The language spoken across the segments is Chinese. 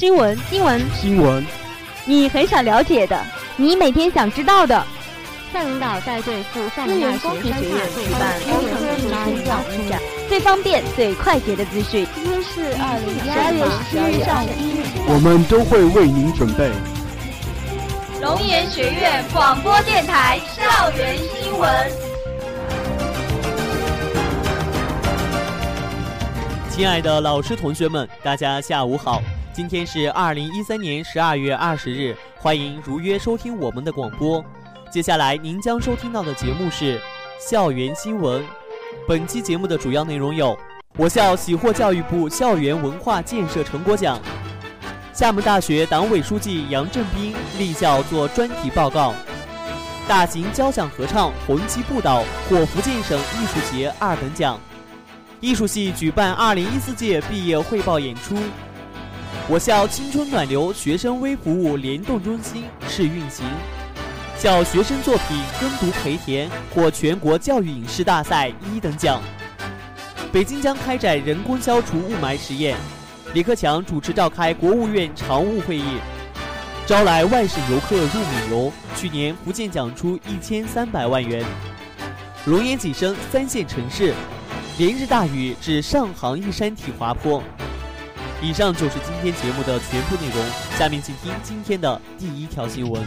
新闻，新闻，新闻，你很少了解的，你每天想知道的。校领导在对付厦门大学生学院举办工程技术教育展，最方便、最快捷的资讯。今天是二零一二年十二月上午一日，我们都会为您准备。龙岩学院广播电台校园新闻。亲爱的老师、同学们，大家下午好！今天是二零一三年十二月二十日，欢迎如约收听我们的广播。接下来您将收听到的节目是校园新闻。本期节目的主要内容有：我校喜获教育部校园文化建设成果奖；厦门大学党委书记杨振斌立校做专题报告；大型交响合唱《红旗不倒》获福建省艺术节二等奖；艺术系举办二零一四届毕业汇报演出；我校青春暖流学生微服务联动中心试运行。校学生作品《耕读培田》获全国教育影视大赛一等奖。北京将开展人工消除雾霾实验。李克强主持召开国务院常务会议，招来外省游客入闽游。去年福建奖出一千三百万元。龙岩锦生三线城市，连日大雨致上杭一山体滑坡。以上就是今天节目的全部内容。下面请听今天的第一条新闻。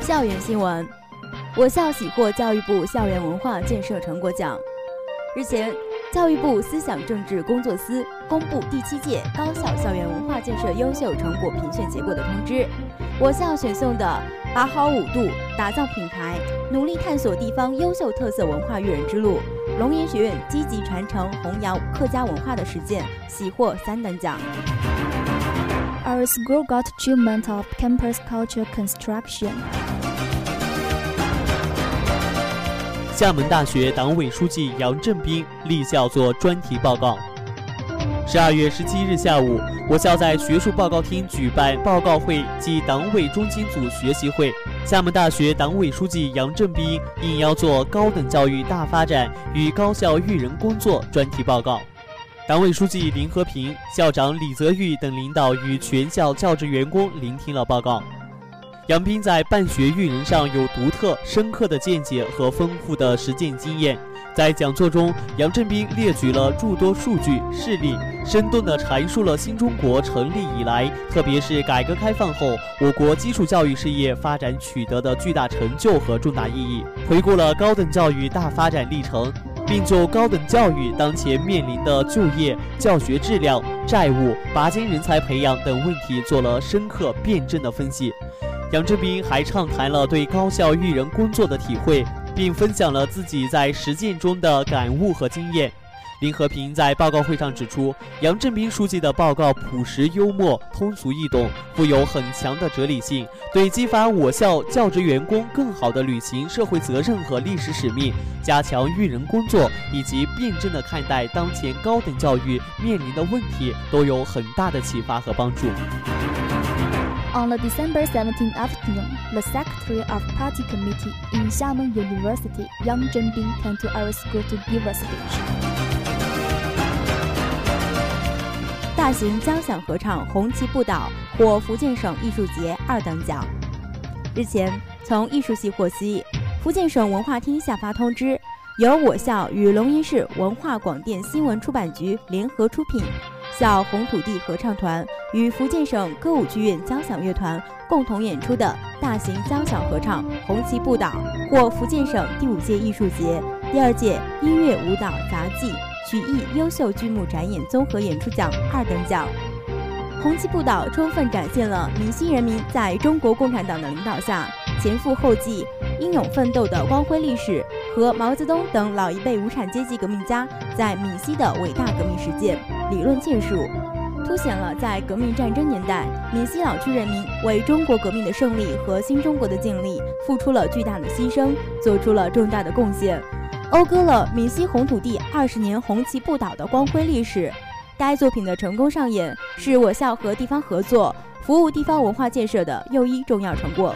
校园新闻，我校喜获教育部校园文化建设成果奖。日前，教育部思想政治工作司公布第七届高校校园文化建设优秀成果评选结果的通知。我校选送的“把好五度，打造品牌，努力探索地方优秀特色文化育人之路”，龙岩学院积极传承弘扬客家文化的实践，喜获三等奖。Our school got achievement of campus culture construction. 厦门大学党委书记杨振斌立校做专题报告。十二月十七日下午，我校在学术报告厅举办报告会暨党委中心组学习会。厦门大学党委书记杨振斌应邀做《高等教育大发展与高校育人工作》专题报告。党委书记林和平、校长李泽玉等领导与全校教职员工聆听了报告。杨斌在办学育人上有独特、深刻的见解和丰富的实践经验。在讲座中，杨振斌列举了诸多数据事例，生动地阐述了新中国成立以来，特别是改革开放后，我国基础教育事业发展取得的巨大成就和重大意义，回顾了高等教育大发展历程，并就高等教育当前面临的就业、教学质量、债务、拔尖人才培养等问题做了深刻辩证的分析。杨振斌还畅谈了对高校育人工作的体会，并分享了自己在实践中的感悟和经验。林和平在报告会上指出，杨振斌书记的报告朴实幽默、通俗易懂，富有很强的哲理性，对激发我校教职员工更好地履行社会责任和历史使命，加强育人工作，以及辩证地看待当前高等教育面临的问题，都有很大的启发和帮助。On the December 17 afternoon, the Secretary of Party Committee in Xiamen University, Yang Zhenbing, came to our school to give a speech. 大型交响合唱《红旗不倒》获福建省艺术节二等奖。日前，从艺术系获悉，福建省文化厅下发通知，由我校与龙岩市文化广电新闻出版局联合出品。校红土地合唱团与福建省歌舞剧院交响乐团共同演出的大型交响合唱《红旗不倒》获福建省第五届艺术节第二届音乐舞蹈杂技曲艺优秀剧目展演综合演出奖二等奖。《红旗不倒》充分展现了闽西人民在中国共产党的领导下前赴后继、英勇奋斗的光辉历史和毛泽东等老一辈无产阶级革命家在闽西的伟大革命实践。理论建树，凸显了在革命战争年代，闽西老区人民为中国革命的胜利和新中国的建立付出了巨大的牺牲，做出了重大的贡献，讴歌了闽西红土地二十年红旗不倒的光辉历史。该作品的成功上演，是我校和地方合作、服务地方文化建设的又一重要成果。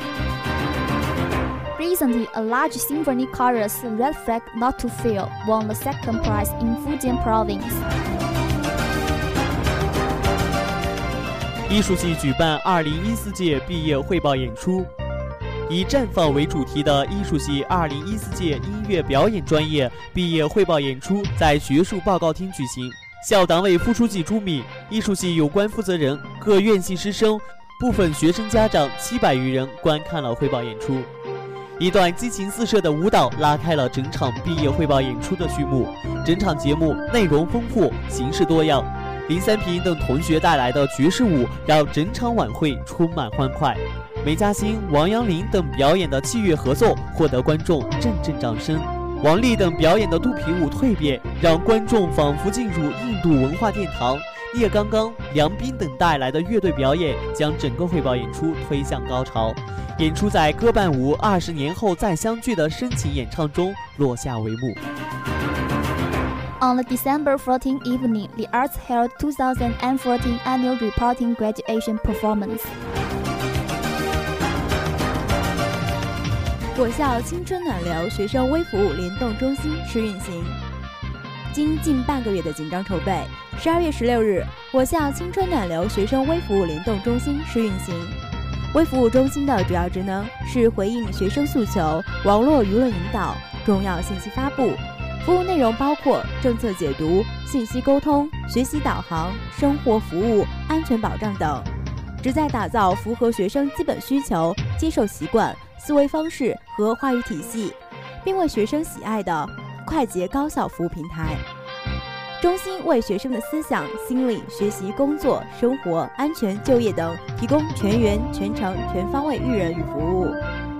Recently, a large symphony chorus, Red Flag Not to Fail, won the second prize in Fujian Province. 艺术系举办2014届毕业汇报演出。以“绽放”为主题的艺术系2014届音乐表演专业毕业汇报演出在学术报告厅举行。校党委副书记朱敏、艺术系有关负责人、各院系师生、部分学生家长七百余人观看了汇报演出。一段激情四射的舞蹈拉开了整场毕业汇报演出的序幕。整场节目内容丰富，形式多样。林三平等同学带来的爵士舞让整场晚会充满欢快。梅嘉欣、王阳林等表演的器乐合奏获得观众阵阵掌声，王丽等表演的肚皮舞蜕变让观众仿佛进入印度文化殿堂。叶刚刚、梁斌等带来的乐队表演将整个汇报演出推向高潮，演出在歌伴舞二十年后再相聚的深情演唱中落下帷幕。On the December 14 evening, the arts held 2014 annual reporting graduation performance. 我校青春暖流学生微服务联动中心试运行，经近半个月的紧张筹备，十二月十六日，我校青春暖流学生微服务联动中心试运行。微服务中心的主要职能是回应学生诉求、网络舆论引导、重要信息发布。服务内容包括政策解读、信息沟通、学习导航、生活服务、安全保障等，旨在打造符合学生基本需求、接受习惯。思维方式和话语体系，并为学生喜爱的快捷高效服务平台。中心为学生的思想、心理、学习、工作、生活、安全、就业等提供全员、全程、全方位育人与服务，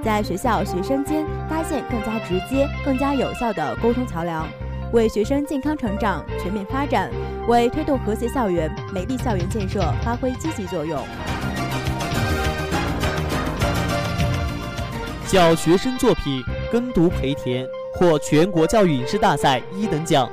在学校学生间搭建更加直接、更加有效的沟通桥梁，为学生健康成长、全面发展，为推动和谐校园、美丽校园建设发挥积极作用。教学生作品《耕读培田》获全国教育影视大赛一等奖。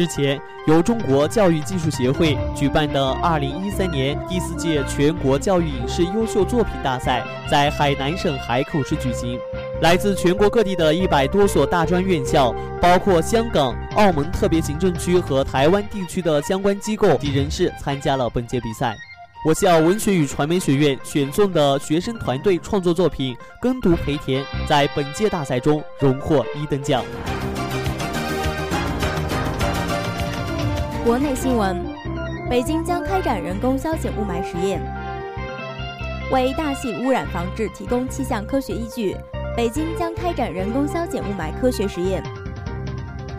日前，由中国教育技术协会举办的2013年第四届全国教育影视优秀作品大赛在海南省海口市举行。来自全国各地的一百多所大专院校，包括香港、澳门特别行政区和台湾地区的相关机构及人士参加了本届比赛。我校文学与传媒学院选送的学生团队创作作品《耕读培田》在本届大赛中荣获一等奖。国内新闻：北京将开展人工消减雾霾实验，为大气污染防治提供气象科学依据。北京将开展人工消减雾霾科学实验。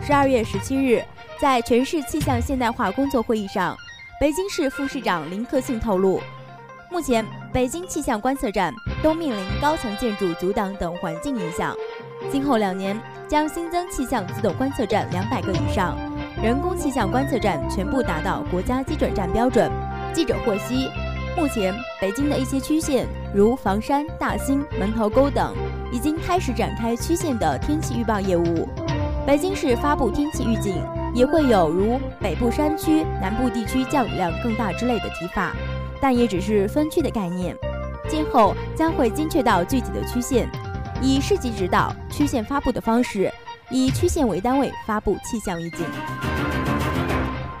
十二月十七日，在全市气象现代化工作会议上。北京市副市长林克信透露，目前北京气象观测站都面临高层建筑阻挡等环境影响，今后两年将新增气象自动观测站两百个以上，人工气象观测站全部达到国家基准站标准。记者获悉，目前北京的一些区县，如房山、大兴、门头沟等，已经开始展开区县的天气预报业务。北京市发布天气预警。也会有如北部山区、南部地区降雨量更大之类的提法，但也只是分区的概念。今后将会精确到具体的区县，以市级指导区县发布的方式，以区县为单位发布气象预警。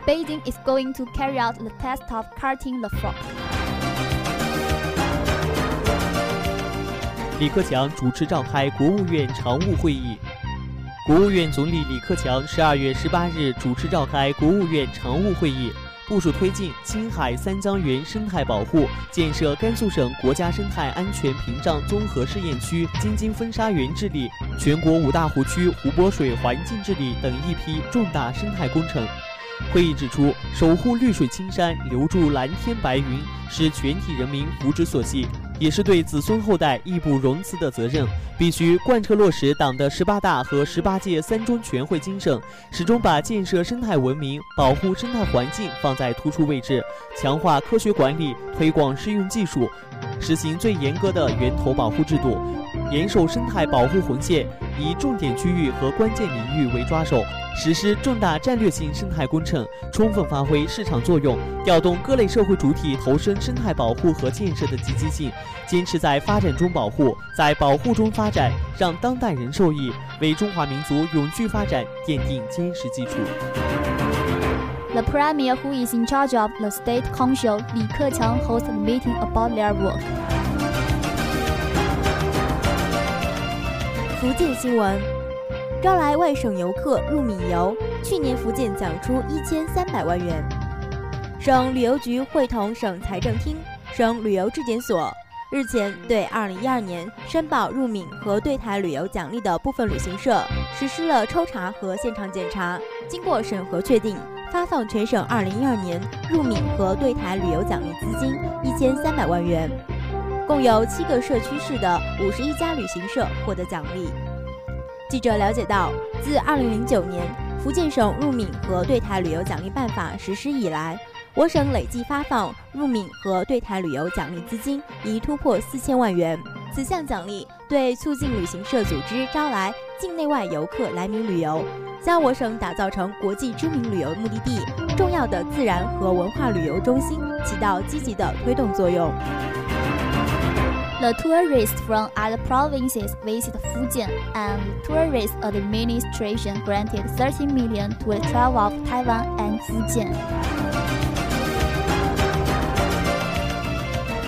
Beijing is going to carry out the test of cutting the frog。李克强主持召开国务院常务会议。国务院总理李克强十二月十八日主持召开国务院常务会议，部署推进青海三江源生态保护、建设甘肃省国家生态安全屏障综合试验区、京津风沙源治理、全国五大湖区湖泊水环境治理等一批重大生态工程。会议指出，守护绿水青山、留住蓝天白云，是全体人民福祉所系。也是对子孙后代义不容辞的责任，必须贯彻落实党的十八大和十八届三中全会精神，始终把建设生态文明、保护生态环境放在突出位置，强化科学管理，推广适用技术，实行最严格的源头保护制度，严守生态保护红线，以重点区域和关键领域为抓手。实施重大战略性生态工程，充分发挥市场作用，调动各类社会主体投身生态保护和建设的积极性，坚持在发展中保护，在保护中发展，让当代人受益，为中华民族永续发展奠定坚实基础。The premier who is in charge of the state council, Li Keqiang, hosts a meeting about their work. 福建新闻：招来外省游客入闽游，去年福建奖出一千三百万元。省旅游局会同省财政厅、省旅游质检所日前对2012年申报入闽和对台旅游奖励的部分旅行社实施了抽查和现场检查，经过审核确定，发放全省2012年入闽和对台旅游奖励资金一千三百万元。共有七个社区市的五十一家旅行社获得奖励。记者了解到，自二零零九年福建省入闽和对台旅游奖励办法实施以来，我省累计发放入闽和对台旅游奖励资金已突破四千万元。此项奖励对促进旅行社组织招来境内外游客来闽旅游，将我省打造成国际知名旅游目的地、重要的自然和文化旅游中心，起到积极的推动作用。The tourists from other provinces visit Fujian, and tourist administration granted 30 million to the travel of Taiwan and Fujian.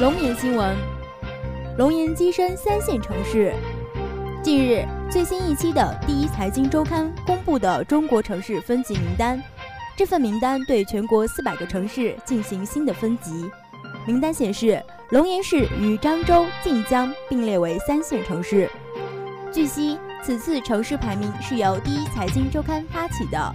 龙岩新闻：龙岩跻身三线城市。近日，最新一期的第一财经周刊公布的中国城市分级名单，这份名单对全国四百个城市进行新的分级。名单显示，龙岩市与漳州、晋江并列为三线城市。据悉，此次城市排名是由第一财经周刊发起的。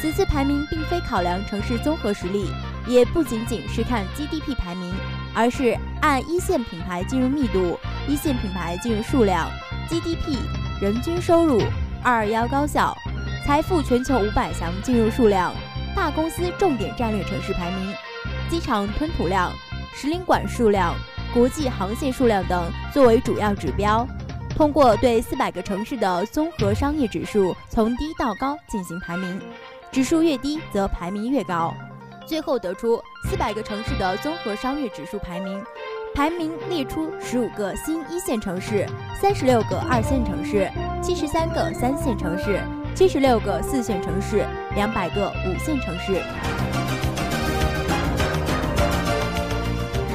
此次排名并非考量城市综合实力，也不仅仅是看 GDP 排名，而是按一线品牌进入密度、一线品牌进入数量、GDP、人均收入、二二幺高校、财富全球五百强进入数量、大公司重点战略城市排名、机场吞吐量。使领馆数量、国际航线数量等作为主要指标，通过对四百个城市的综合商业指数从低到高进行排名，指数越低则排名越高，最后得出四百个城市的综合商业指数排名。排名列出十五个新一线城市、三十六个二线城市、七十三个三线城市、七十六个四线城市、两百个五线城市。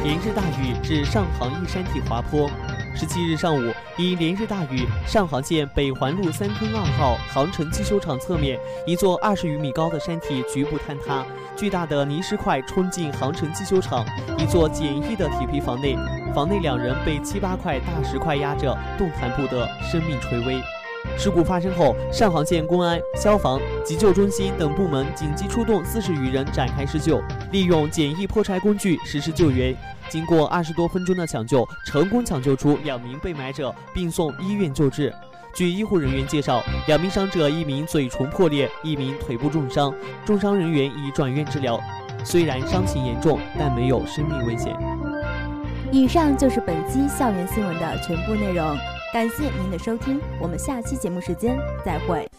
连日大雨致上杭一山体滑坡。十七日上午，因连日大雨，上杭县北环路三坑二号杭城机修厂侧面一座二十余米高的山体局部坍塌，巨大的泥石块冲进杭城机修厂一座简易的铁皮房内，房内两人被七八块大石块压着，动弹不得，生命垂危。事故发生后，上杭县公安、消防、急救中心等部门紧急出动四十余人展开施救，利用简易破拆工具实施救援。经过二十多分钟的抢救，成功抢救出两名被埋者，并送医院救治。据医护人员介绍，两名伤者一名嘴唇破裂，一名腿部重伤，重伤人员已转院治疗。虽然伤情严重，但没有生命危险。以上就是本期校园新闻的全部内容。感谢您的收听，我们下期节目时间再会。